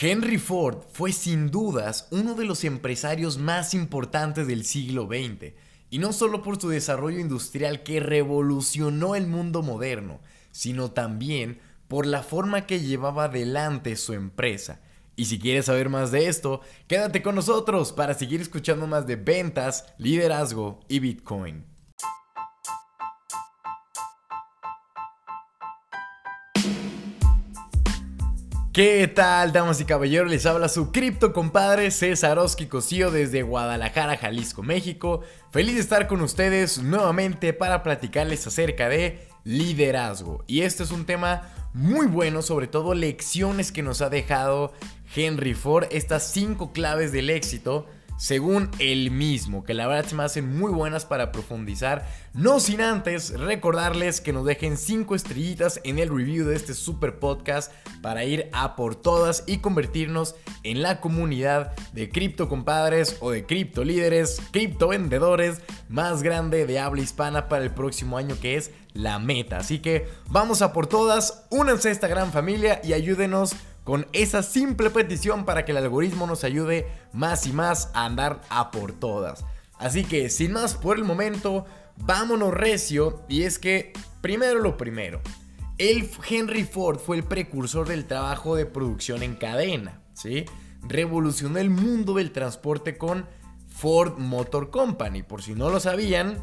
Henry Ford fue sin dudas uno de los empresarios más importantes del siglo XX, y no solo por su desarrollo industrial que revolucionó el mundo moderno, sino también por la forma que llevaba adelante su empresa. Y si quieres saber más de esto, quédate con nosotros para seguir escuchando más de ventas, liderazgo y Bitcoin. ¿Qué tal, damas y caballeros? Les habla su cripto compadre César Oski Cosío desde Guadalajara, Jalisco, México. Feliz de estar con ustedes nuevamente para platicarles acerca de liderazgo. Y este es un tema muy bueno, sobre todo lecciones que nos ha dejado Henry Ford, estas cinco claves del éxito según él mismo, que la verdad se me hacen muy buenas para profundizar. No sin antes recordarles que nos dejen 5 estrellitas en el review de este super podcast para ir a por todas y convertirnos en la comunidad de cripto compadres o de cripto líderes, cripto vendedores más grande de habla hispana para el próximo año que es la meta. Así que vamos a por todas, únanse a esta gran familia y ayúdenos con esa simple petición para que el algoritmo nos ayude más y más a andar a por todas. Así que sin más por el momento, vámonos recio y es que primero lo primero. El Henry Ford fue el precursor del trabajo de producción en cadena, ¿sí? Revolucionó el mundo del transporte con Ford Motor Company. Por si no lo sabían,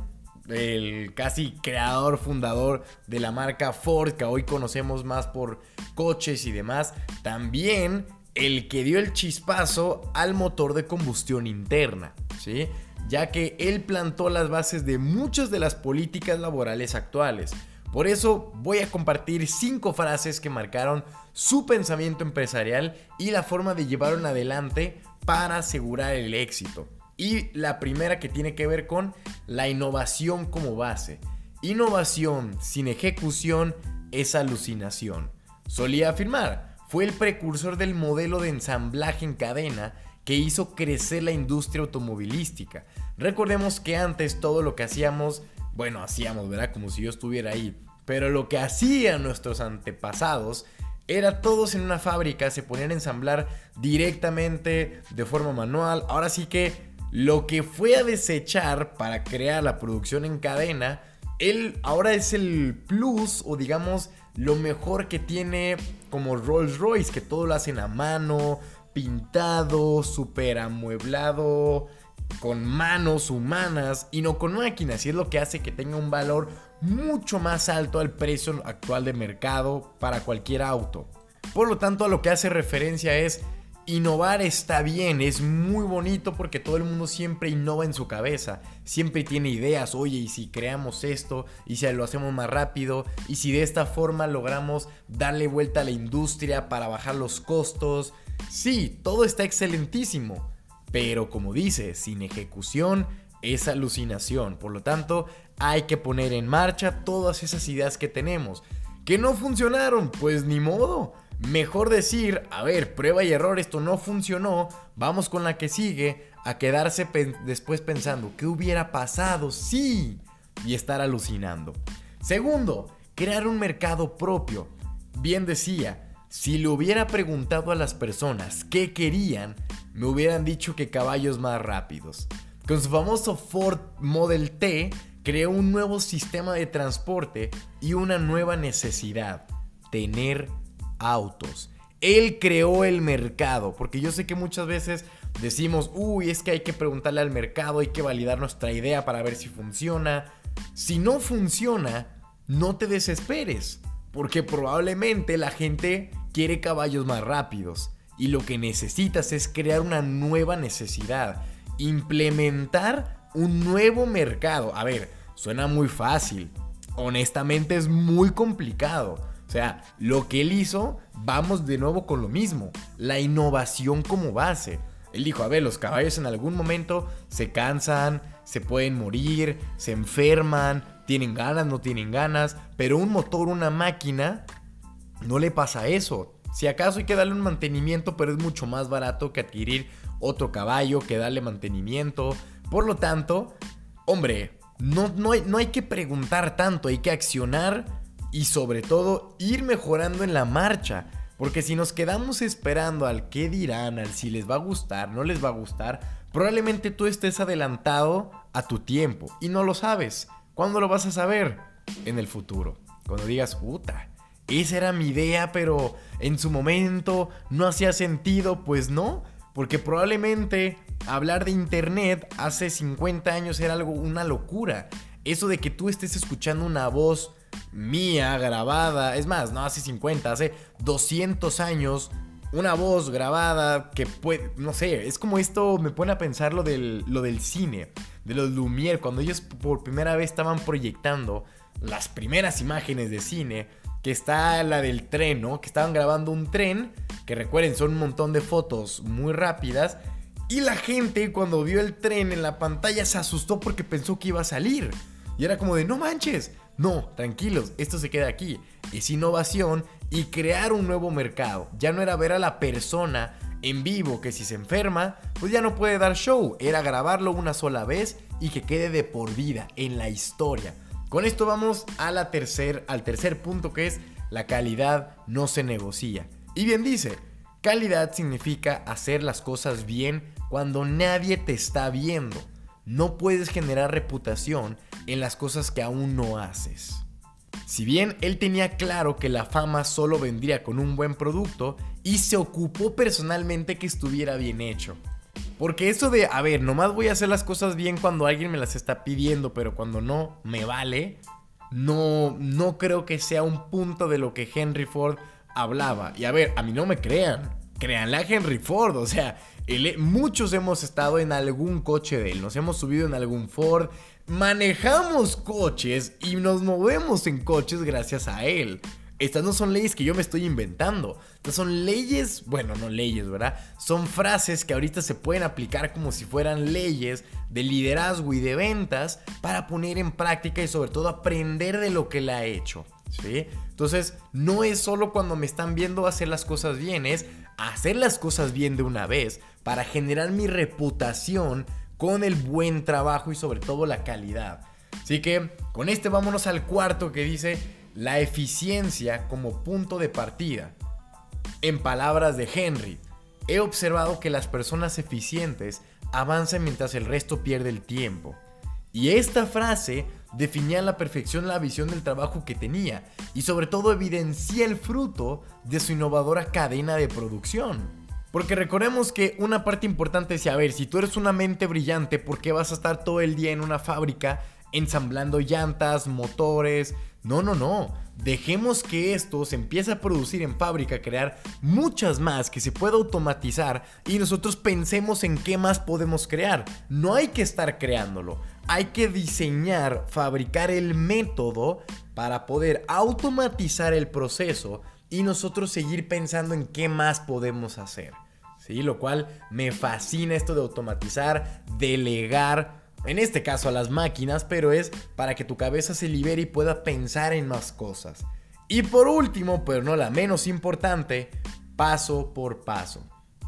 el casi creador, fundador de la marca Ford, que hoy conocemos más por coches y demás, también el que dio el chispazo al motor de combustión interna, ¿sí? ya que él plantó las bases de muchas de las políticas laborales actuales. Por eso voy a compartir cinco frases que marcaron su pensamiento empresarial y la forma de llevarlo adelante para asegurar el éxito. Y la primera que tiene que ver con la innovación como base. Innovación sin ejecución es alucinación. Solía afirmar, fue el precursor del modelo de ensamblaje en cadena que hizo crecer la industria automovilística. Recordemos que antes todo lo que hacíamos, bueno, hacíamos, ¿verdad? Como si yo estuviera ahí. Pero lo que hacían nuestros antepasados era todos en una fábrica, se ponían a ensamblar directamente de forma manual. Ahora sí que lo que fue a desechar para crear la producción en cadena, él ahora es el plus o digamos lo mejor que tiene como Rolls Royce, que todo lo hacen a mano, pintado, super amueblado, con manos humanas y no con máquinas. Y es lo que hace que tenga un valor mucho más alto al precio actual de mercado para cualquier auto. Por lo tanto, a lo que hace referencia es Innovar está bien, es muy bonito porque todo el mundo siempre innova en su cabeza, siempre tiene ideas, oye, y si creamos esto, y si lo hacemos más rápido, y si de esta forma logramos darle vuelta a la industria para bajar los costos, sí, todo está excelentísimo, pero como dice, sin ejecución es alucinación, por lo tanto hay que poner en marcha todas esas ideas que tenemos. ¿Que no funcionaron? Pues ni modo Mejor decir, a ver, prueba y error, esto no funcionó, vamos con la que sigue, a quedarse después pensando, ¿qué hubiera pasado? Sí, y estar alucinando. Segundo, crear un mercado propio. Bien decía, si le hubiera preguntado a las personas qué querían, me hubieran dicho que caballos más rápidos. Con su famoso Ford Model T, creó un nuevo sistema de transporte y una nueva necesidad, tener autos. Él creó el mercado, porque yo sé que muchas veces decimos, uy, es que hay que preguntarle al mercado, hay que validar nuestra idea para ver si funciona. Si no funciona, no te desesperes, porque probablemente la gente quiere caballos más rápidos y lo que necesitas es crear una nueva necesidad, implementar un nuevo mercado. A ver, suena muy fácil, honestamente es muy complicado o sea, lo que él hizo, vamos de nuevo con lo mismo, la innovación como base. Él dijo, a ver, los caballos en algún momento se cansan, se pueden morir, se enferman, tienen ganas, no tienen ganas, pero un motor, una máquina, no le pasa eso. Si acaso hay que darle un mantenimiento, pero es mucho más barato que adquirir otro caballo, que darle mantenimiento. Por lo tanto, hombre, no, no, no hay que preguntar tanto, hay que accionar y sobre todo ir mejorando en la marcha. Porque si nos quedamos esperando al qué dirán, al si les va a gustar, no les va a gustar, probablemente tú estés adelantado a tu tiempo y no lo sabes. ¿Cuándo lo vas a saber? En el futuro. Cuando digas, puta, esa era mi idea, pero en su momento no hacía sentido, pues no, porque probablemente hablar de internet hace 50 años era algo una locura. Eso de que tú estés escuchando una voz mía grabada, es más, no hace 50, hace 200 años, una voz grabada que puede, no sé, es como esto me pone a pensar lo del, lo del cine, de los Lumière, cuando ellos por primera vez estaban proyectando las primeras imágenes de cine, que está la del tren, ¿no? Que estaban grabando un tren, que recuerden, son un montón de fotos muy rápidas, y la gente cuando vio el tren en la pantalla se asustó porque pensó que iba a salir. Y era como de, no manches, no, tranquilos, esto se queda aquí. Es innovación y crear un nuevo mercado. Ya no era ver a la persona en vivo que si se enferma, pues ya no puede dar show. Era grabarlo una sola vez y que quede de por vida en la historia. Con esto vamos a la al tercer punto que es la calidad no se negocia. Y bien dice, calidad significa hacer las cosas bien cuando nadie te está viendo. No puedes generar reputación en las cosas que aún no haces. Si bien él tenía claro que la fama solo vendría con un buen producto y se ocupó personalmente que estuviera bien hecho. Porque eso de, a ver, nomás voy a hacer las cosas bien cuando alguien me las está pidiendo, pero cuando no, me vale. No, no creo que sea un punto de lo que Henry Ford hablaba. Y a ver, a mí no me crean. Créanle a Henry Ford. O sea, muchos hemos estado en algún coche de él. Nos hemos subido en algún Ford. Manejamos coches y nos movemos en coches gracias a él. Estas no son leyes que yo me estoy inventando. Estas son leyes, bueno, no leyes, ¿verdad? Son frases que ahorita se pueden aplicar como si fueran leyes de liderazgo y de ventas para poner en práctica y sobre todo aprender de lo que le ha hecho. ¿Sí? Entonces, no es solo cuando me están viendo hacer las cosas bien, es hacer las cosas bien de una vez para generar mi reputación con el buen trabajo y sobre todo la calidad. Así que con este vámonos al cuarto que dice la eficiencia como punto de partida. En palabras de Henry, he observado que las personas eficientes avanzan mientras el resto pierde el tiempo. Y esta frase definía a la perfección la visión del trabajo que tenía y sobre todo evidencia el fruto de su innovadora cadena de producción. Porque recordemos que una parte importante es, a ver, si tú eres una mente brillante, ¿por qué vas a estar todo el día en una fábrica ensamblando llantas, motores, no, no, no. Dejemos que esto se empiece a producir en fábrica, crear muchas más que se pueda automatizar y nosotros pensemos en qué más podemos crear. No hay que estar creándolo. Hay que diseñar, fabricar el método para poder automatizar el proceso y nosotros seguir pensando en qué más podemos hacer. Lo cual me fascina esto de automatizar, delegar, en este caso a las máquinas, pero es para que tu cabeza se libere y pueda pensar en más cosas. Y por último, pero no la menos importante, paso por paso.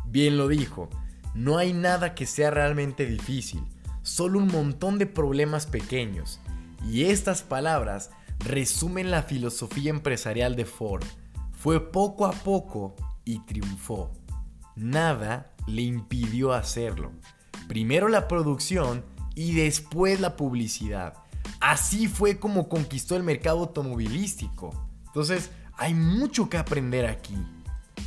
Bien lo dijo, no hay nada que sea realmente difícil, solo un montón de problemas pequeños. Y estas palabras resumen la filosofía empresarial de Ford. Fue poco a poco y triunfó. Nada le impidió hacerlo. Primero la producción y después la publicidad. Así fue como conquistó el mercado automovilístico. Entonces, hay mucho que aprender aquí.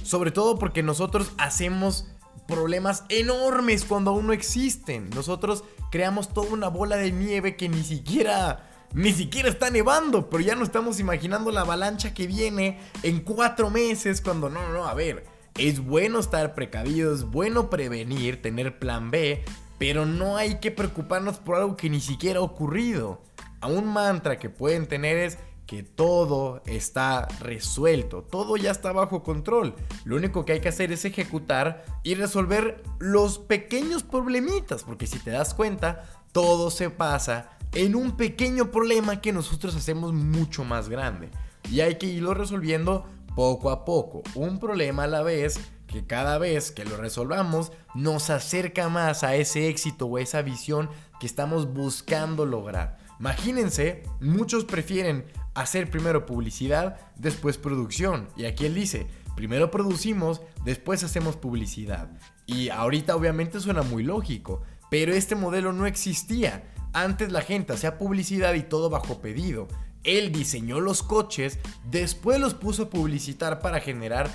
Sobre todo porque nosotros hacemos problemas enormes cuando aún no existen. Nosotros creamos toda una bola de nieve que ni siquiera ni siquiera está nevando, pero ya no estamos imaginando la avalancha que viene en cuatro meses cuando no, no, a ver, es bueno estar precavido, es bueno prevenir, tener plan B, pero no hay que preocuparnos por algo que ni siquiera ha ocurrido. A un mantra que pueden tener es que todo está resuelto, todo ya está bajo control. Lo único que hay que hacer es ejecutar y resolver los pequeños problemitas, porque si te das cuenta, todo se pasa en un pequeño problema que nosotros hacemos mucho más grande. Y hay que irlo resolviendo poco a poco, un problema a la vez que cada vez que lo resolvamos nos acerca más a ese éxito o esa visión que estamos buscando lograr. Imagínense, muchos prefieren hacer primero publicidad, después producción. Y aquí él dice, Primero producimos, después hacemos publicidad. Y ahorita obviamente suena muy lógico, pero este modelo no existía. Antes la gente hacía publicidad y todo bajo pedido. Él diseñó los coches, después los puso a publicitar para generar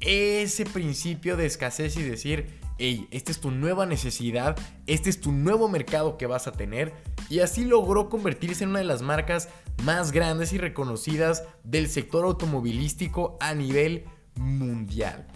ese principio de escasez y decir, hey, esta es tu nueva necesidad, este es tu nuevo mercado que vas a tener. Y así logró convertirse en una de las marcas más grandes y reconocidas del sector automovilístico a nivel mundial.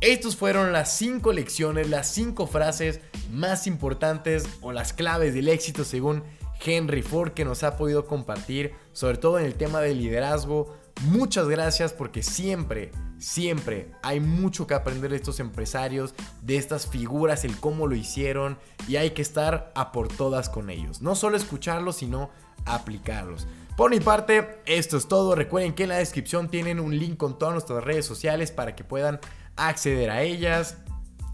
Estos fueron las 5 lecciones, las 5 frases más importantes o las claves del éxito según Henry Ford que nos ha podido compartir, sobre todo en el tema del liderazgo. Muchas gracias porque siempre, siempre hay mucho que aprender de estos empresarios, de estas figuras, el cómo lo hicieron y hay que estar a por todas con ellos. No solo escucharlos, sino aplicarlos. Por mi parte, esto es todo. Recuerden que en la descripción tienen un link con todas nuestras redes sociales para que puedan acceder a ellas,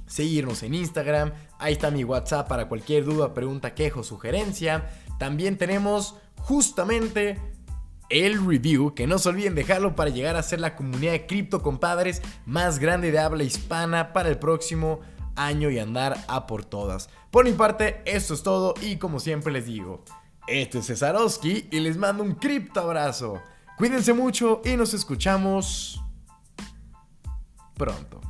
seguirnos en Instagram. Ahí está mi WhatsApp para cualquier duda, pregunta, quejo, sugerencia. También tenemos justamente el review, que no se olviden dejarlo para llegar a ser la comunidad de cripto compadres más grande de habla hispana para el próximo año y andar a por todas. Por mi parte, esto es todo y como siempre les digo, este es Cesarowski y les mando un cripto abrazo. Cuídense mucho y nos escuchamos pronto.